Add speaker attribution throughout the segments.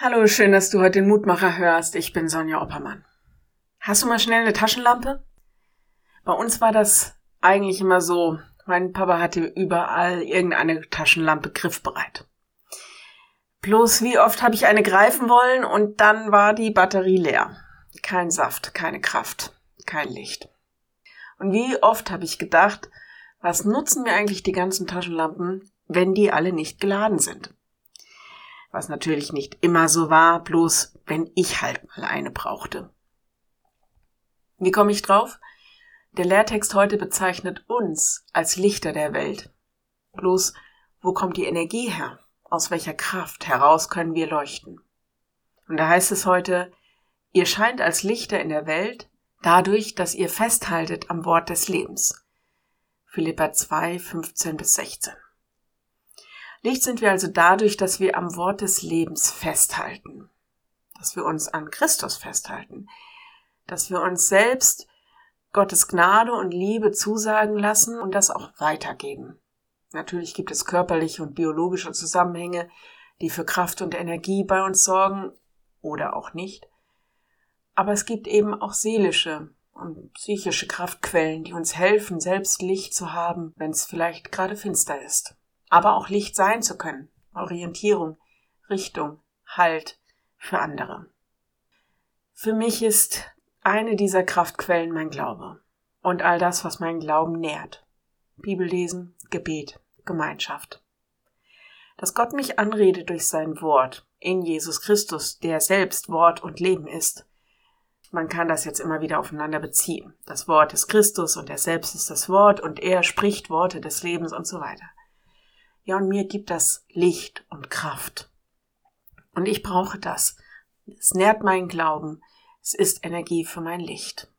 Speaker 1: Hallo, schön, dass du heute den Mutmacher hörst. Ich bin Sonja Oppermann. Hast du mal schnell eine Taschenlampe? Bei uns war das eigentlich immer so. Mein Papa hatte überall irgendeine Taschenlampe griffbereit. Bloß wie oft habe ich eine greifen wollen und dann war die Batterie leer. Kein Saft, keine Kraft, kein Licht. Und wie oft habe ich gedacht, was nutzen mir eigentlich die ganzen Taschenlampen, wenn die alle nicht geladen sind? Was natürlich nicht immer so war, bloß wenn ich halt mal eine brauchte. Wie komme ich drauf? Der Lehrtext heute bezeichnet uns als Lichter der Welt. Bloß, wo kommt die Energie her? Aus welcher Kraft heraus können wir leuchten? Und da heißt es heute, ihr scheint als Lichter in der Welt dadurch, dass ihr festhaltet am Wort des Lebens. Philippa 2, 15 bis 16. Licht sind wir also dadurch, dass wir am Wort des Lebens festhalten, dass wir uns an Christus festhalten, dass wir uns selbst Gottes Gnade und Liebe zusagen lassen und das auch weitergeben. Natürlich gibt es körperliche und biologische Zusammenhänge, die für Kraft und Energie bei uns sorgen oder auch nicht. Aber es gibt eben auch seelische und psychische Kraftquellen, die uns helfen, selbst Licht zu haben, wenn es vielleicht gerade finster ist aber auch Licht sein zu können, Orientierung, Richtung, Halt für andere. Für mich ist eine dieser Kraftquellen mein Glaube und all das, was mein Glauben nährt. Bibellesen, Gebet, Gemeinschaft. Dass Gott mich anredet durch sein Wort in Jesus Christus, der selbst Wort und Leben ist. Man kann das jetzt immer wieder aufeinander beziehen. Das Wort ist Christus und er selbst ist das Wort und er spricht Worte des Lebens und so weiter. Ja, und mir gibt das Licht und Kraft. Und ich brauche das. Es nährt meinen Glauben. Es ist Energie für mein Licht.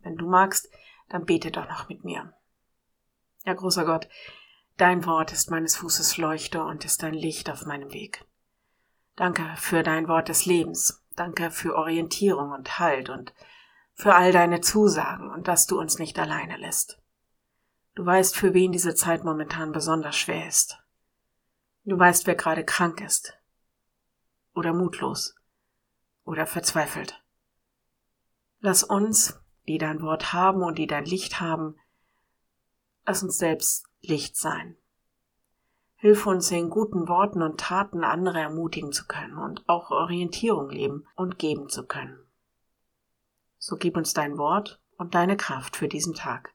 Speaker 1: Wenn du magst, dann bete doch noch mit mir. Ja, großer Gott, dein Wort ist meines Fußes Leuchte und ist dein Licht auf meinem Weg. Danke für dein Wort des Lebens. Danke für Orientierung und Halt und für all deine Zusagen und dass du uns nicht alleine lässt. Du weißt, für wen diese Zeit momentan besonders schwer ist. Du weißt, wer gerade krank ist. Oder mutlos. Oder verzweifelt. Lass uns, die dein Wort haben und die dein Licht haben, lass uns selbst Licht sein. Hilf uns in guten Worten und Taten andere ermutigen zu können und auch Orientierung leben und geben zu können. So gib uns dein Wort und deine Kraft für diesen Tag.